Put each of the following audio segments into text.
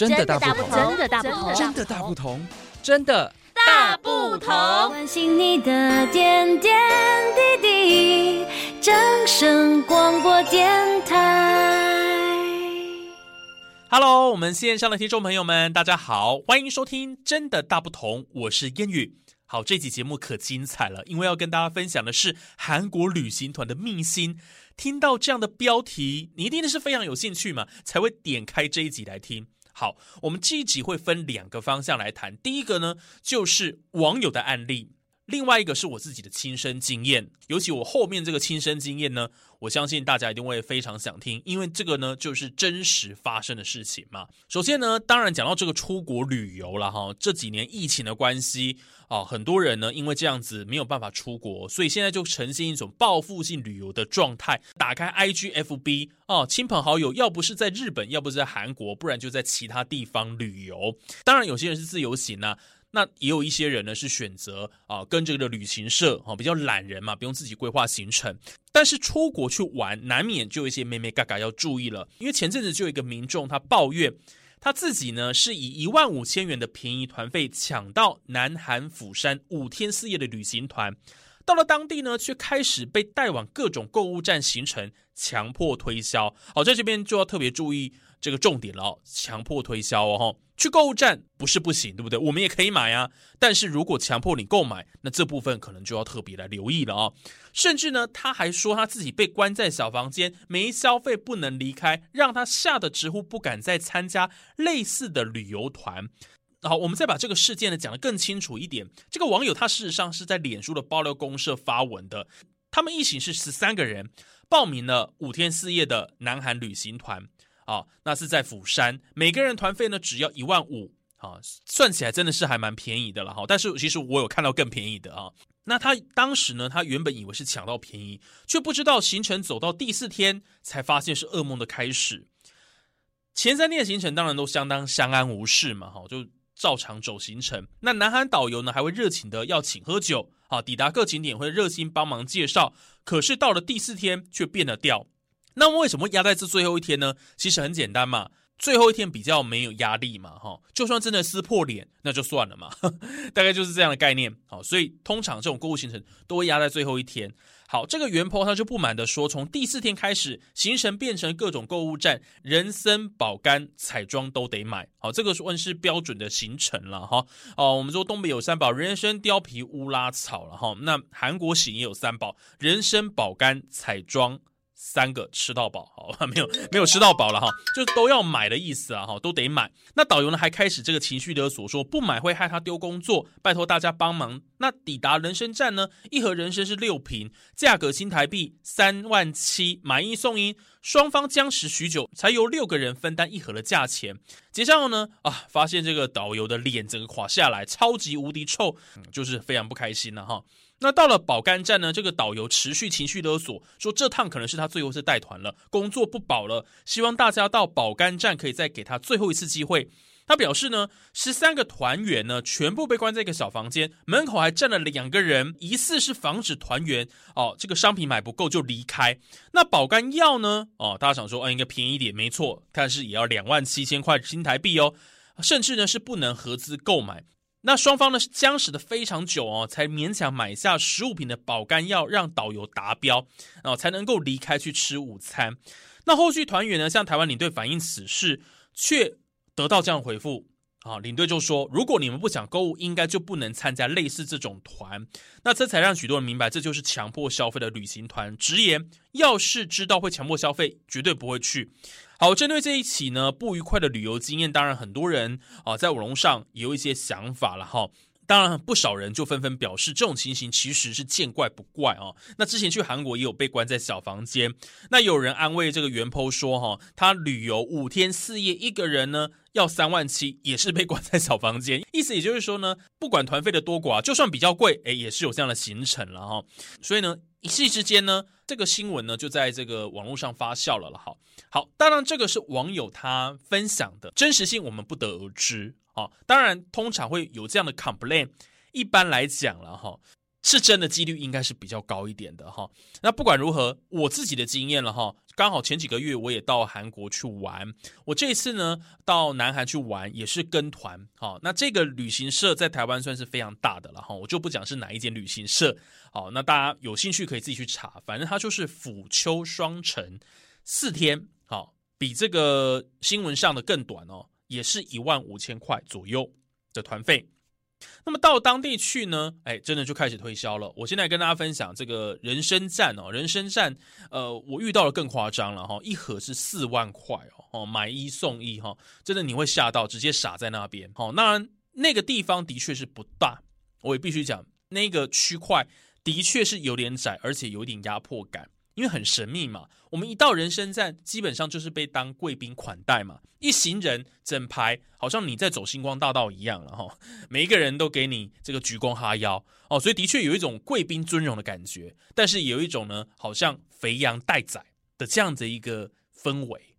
真的大不同，真的大不同，真的大不同，真的大不同。关心你的点点滴滴，掌声广播电台。Hello，我们线上的听众朋友们，大家好，欢迎收听《真的大不同》，我是烟雨。好，这集节目可精彩了，因为要跟大家分享的是韩国旅行团的秘辛。听到这样的标题，你一定是非常有兴趣嘛，才会点开这一集来听。好，我们这一集会分两个方向来谈。第一个呢，就是网友的案例。另外一个是我自己的亲身经验，尤其我后面这个亲身经验呢，我相信大家一定会非常想听，因为这个呢就是真实发生的事情嘛。首先呢，当然讲到这个出国旅游了哈，这几年疫情的关系啊，很多人呢因为这样子没有办法出国，所以现在就呈现一种报复性旅游的状态。打开 IG、FB 啊，亲朋好友要不是在日本，要不是在韩国，不然就在其他地方旅游。当然有些人是自由行啊。那也有一些人呢，是选择啊跟这个旅行社啊比较懒人嘛，不用自己规划行程。但是出国去玩，难免就有一些眉眉角角要注意了。因为前阵子就有一个民众他抱怨，他自己呢是以一万五千元的便宜团费抢到南韩釜山五天四夜的旅行团，到了当地呢却开始被带往各种购物站行程，强迫推销。好，在这边就要特别注意这个重点了，强迫推销哦。去购物站不是不行，对不对？我们也可以买啊。但是如果强迫你购买，那这部分可能就要特别来留意了啊。甚至呢，他还说他自己被关在小房间，没消费不能离开，让他吓得直呼不敢再参加类似的旅游团。好，我们再把这个事件呢讲得更清楚一点。这个网友他事实上是在脸书的爆料公社发文的，他们一行是十三个人，报名了五天四夜的南韩旅行团。啊，那是在釜山，每个人团费呢只要一万五，啊，算起来真的是还蛮便宜的了哈。但是其实我有看到更便宜的啊。那他当时呢，他原本以为是抢到便宜，却不知道行程走到第四天才发现是噩梦的开始。前三天的行程当然都相当相安无事嘛，哈，就照常走行程。那南韩导游呢还会热情的要请喝酒，啊，抵达各景点会热心帮忙介绍。可是到了第四天却变了调。那么为什么压在这最后一天呢？其实很简单嘛，最后一天比较没有压力嘛，哈，就算真的撕破脸，那就算了嘛，大概就是这样的概念。好，所以通常这种购物行程都会压在最后一天。好，这个原 PO 他就不满的说，从第四天开始，行程变成各种购物站，人参、保肝、彩妆都得买。好，这个算是标准的行程了哈。哦，我们说东北有三宝，人参、貂皮、乌拉草了哈。那韩国行也有三宝，人参、保肝、彩妆。三个吃到饱，好吧，没有没有吃到饱了哈，就都要买的意思啊哈，都得买。那导游呢还开始这个情绪勒索，说不买会害他丢工作，拜托大家帮忙。那抵达人参站呢，一盒人参是六瓶，价格新台币三万七，买一送一，双方僵持许久，才由六个人分担一盒的价钱。结账后呢，啊，发现这个导游的脸整个垮下来，超级无敌臭，就是非常不开心了哈。那到了保肝站呢，这个导游持续情绪勒索，说这趟可能是他最后一次带团了，工作不保了，希望大家到保肝站可以再给他最后一次机会。他表示呢，十三个团员呢全部被关在一个小房间，门口还站了两个人，疑似是防止团员哦这个商品买不够就离开。那保肝药呢？哦，大家想说，哦，应该便宜点，没错，但是也要两万七千块新台币哦，甚至呢是不能合资购买。那双方呢是僵持的非常久哦，才勉强买下十五瓶的保肝药，让导游达标，哦，才能够离开去吃午餐。那后续团员呢向台湾领队反映此事，却得到这样回复啊，领队就说：如果你们不想购物，应该就不能参加类似这种团。那这才让许多人明白，这就是强迫消费的旅行团。直言，要是知道会强迫消费，绝对不会去。好，针对这一起呢不愉快的旅游经验，当然很多人啊在网络上也有一些想法了哈。当然不少人就纷纷表示，这种情形其实是见怪不怪啊。那之前去韩国也有被关在小房间，那有人安慰这个原剖说哈，他旅游五天四夜，一个人呢要三万七，也是被关在小房间。意思也就是说呢，不管团费的多寡，就算比较贵，哎，也是有这样的行程了哈。所以呢。一夕之间呢，这个新闻呢就在这个网络上发酵了了。哈，好，当然这个是网友他分享的真实性，我们不得而知啊。当然，通常会有这样的 complain，一般来讲了哈，是真的几率应该是比较高一点的哈。那不管如何，我自己的经验了哈，刚好前几个月我也到韩国去玩，我这一次呢到南韩去玩也是跟团，好，那这个旅行社在台湾算是非常大的了哈，我就不讲是哪一间旅行社，好，那大家有兴趣可以自己去查，反正它就是抚秋双城四天，好，比这个新闻上的更短哦，也是一万五千块左右的团费。那么到当地去呢，哎，真的就开始推销了。我现在跟大家分享这个人参赞哦，人参赞，呃，我遇到了更夸张了哈，一盒是四万块哦，买一送一哈，真的你会吓到，直接傻在那边。好，那那个地方的确是不大，我也必须讲，那个区块的确是有点窄，而且有点压迫感。因为很神秘嘛，我们一到人生站，基本上就是被当贵宾款待嘛。一行人整排，好像你在走星光大道一样了哈。每一个人都给你这个鞠躬哈腰哦，所以的确有一种贵宾尊荣的感觉，但是有一种呢，好像肥羊待宰的这样的一个氛围。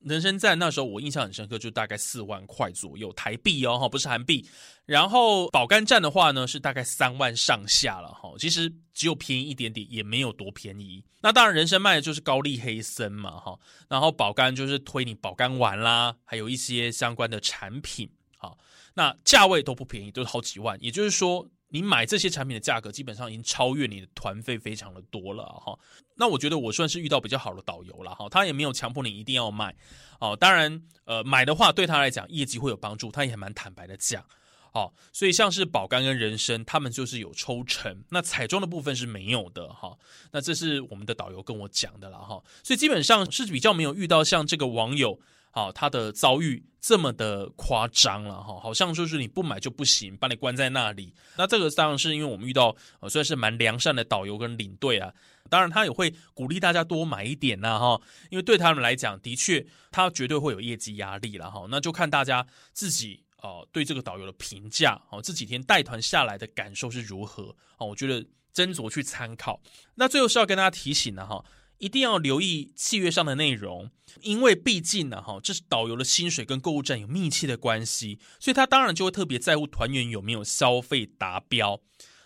人参在那时候我印象很深刻，就大概四万块左右台币哦，哈，不是韩币。然后保肝站的话呢，是大概三万上下了哈。其实只有便宜一点点，也没有多便宜。那当然，人参卖的就是高丽黑参嘛，哈。然后保肝就是推你保肝丸啦，还有一些相关的产品，哈。那价位都不便宜，都是好几万。也就是说。你买这些产品的价格基本上已经超越你的团费非常的多了哈，那我觉得我算是遇到比较好的导游了哈，他也没有强迫你一定要买哦，当然呃买的话对他来讲业绩会有帮助，他也蛮坦白的讲哦，所以像是保肝跟人参他们就是有抽成，那彩妆的部分是没有的哈，那这是我们的导游跟我讲的了哈，所以基本上是比较没有遇到像这个网友。好，他的遭遇这么的夸张了哈，好像就是你不买就不行，把你关在那里。那这个当然是因为我们遇到呃，算是蛮良善的导游跟领队啊。当然他也会鼓励大家多买一点呐哈，因为对他们来讲，的确他绝对会有业绩压力了哈。那就看大家自己哦对这个导游的评价哦，这几天带团下来的感受是如何啊？我觉得斟酌去参考。那最后是要跟大家提醒的哈。一定要留意契约上的内容，因为毕竟呢，哈，这是导游的薪水跟购物站有密切的关系，所以他当然就会特别在乎团员有没有消费达标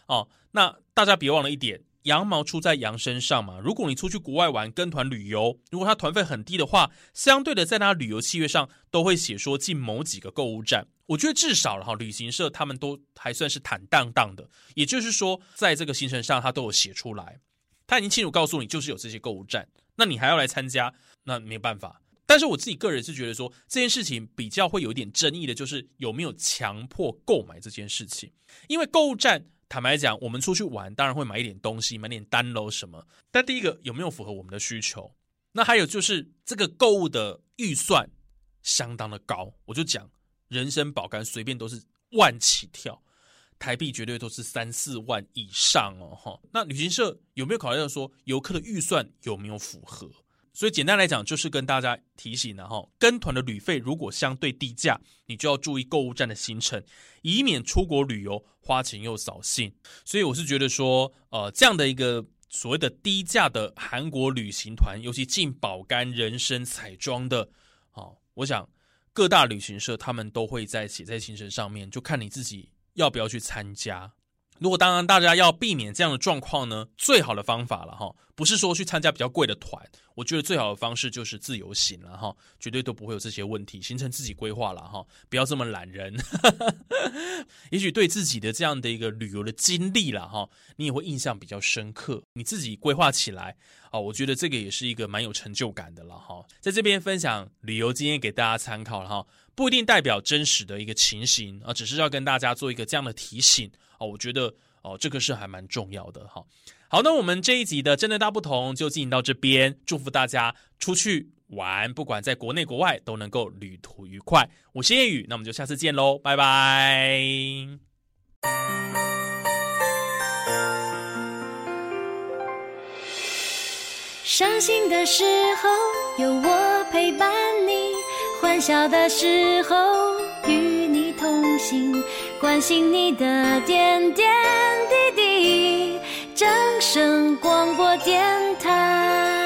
哦。那大家别忘了一点，羊毛出在羊身上嘛。如果你出去国外玩跟团旅游，如果他团费很低的话，相对的在他旅游契约上都会写说进某几个购物站。我觉得至少了哈，旅行社他们都还算是坦荡荡的，也就是说，在这个行程上他都有写出来。他已经清楚告诉你，就是有这些购物站，那你还要来参加，那没办法。但是我自己个人是觉得说，这件事情比较会有点争议的，就是有没有强迫购买这件事情。因为购物站，坦白讲，我们出去玩当然会买一点东西，买点单喽什么。但第一个有没有符合我们的需求？那还有就是这个购物的预算相当的高，我就讲人生保肝随便都是万起跳。台币绝对都是三四万以上哦，哈。那旅行社有没有考虑到说游客的预算有没有符合？所以简单来讲，就是跟大家提醒了哈，跟团的旅费如果相对低价，你就要注意购物站的行程，以免出国旅游花钱又扫兴。所以我是觉得说，呃，这样的一个所谓的低价的韩国旅行团，尤其进保肝、人参、彩妆的，哦，我想各大旅行社他们都会在写在行程上面，就看你自己。要不要去参加？如果当然，大家要避免这样的状况呢，最好的方法了哈，不是说去参加比较贵的团，我觉得最好的方式就是自由行了哈，绝对都不会有这些问题，行程自己规划了哈，不要这么懒人。也许对自己的这样的一个旅游的经历了哈，你也会印象比较深刻，你自己规划起来啊，我觉得这个也是一个蛮有成就感的了哈。在这边分享旅游经验给大家参考了哈。不一定代表真实的一个情形啊，只是要跟大家做一个这样的提醒啊，我觉得哦，这个是还蛮重要的哈。好，那我们这一集的真的大不同就进行到这边，祝福大家出去玩，不管在国内国外都能够旅途愉快。我是叶宇，那我们就下次见喽，拜拜。伤心的时候有我陪伴你。欢笑的时候与心，关心你的点点滴滴。掌声广播电台。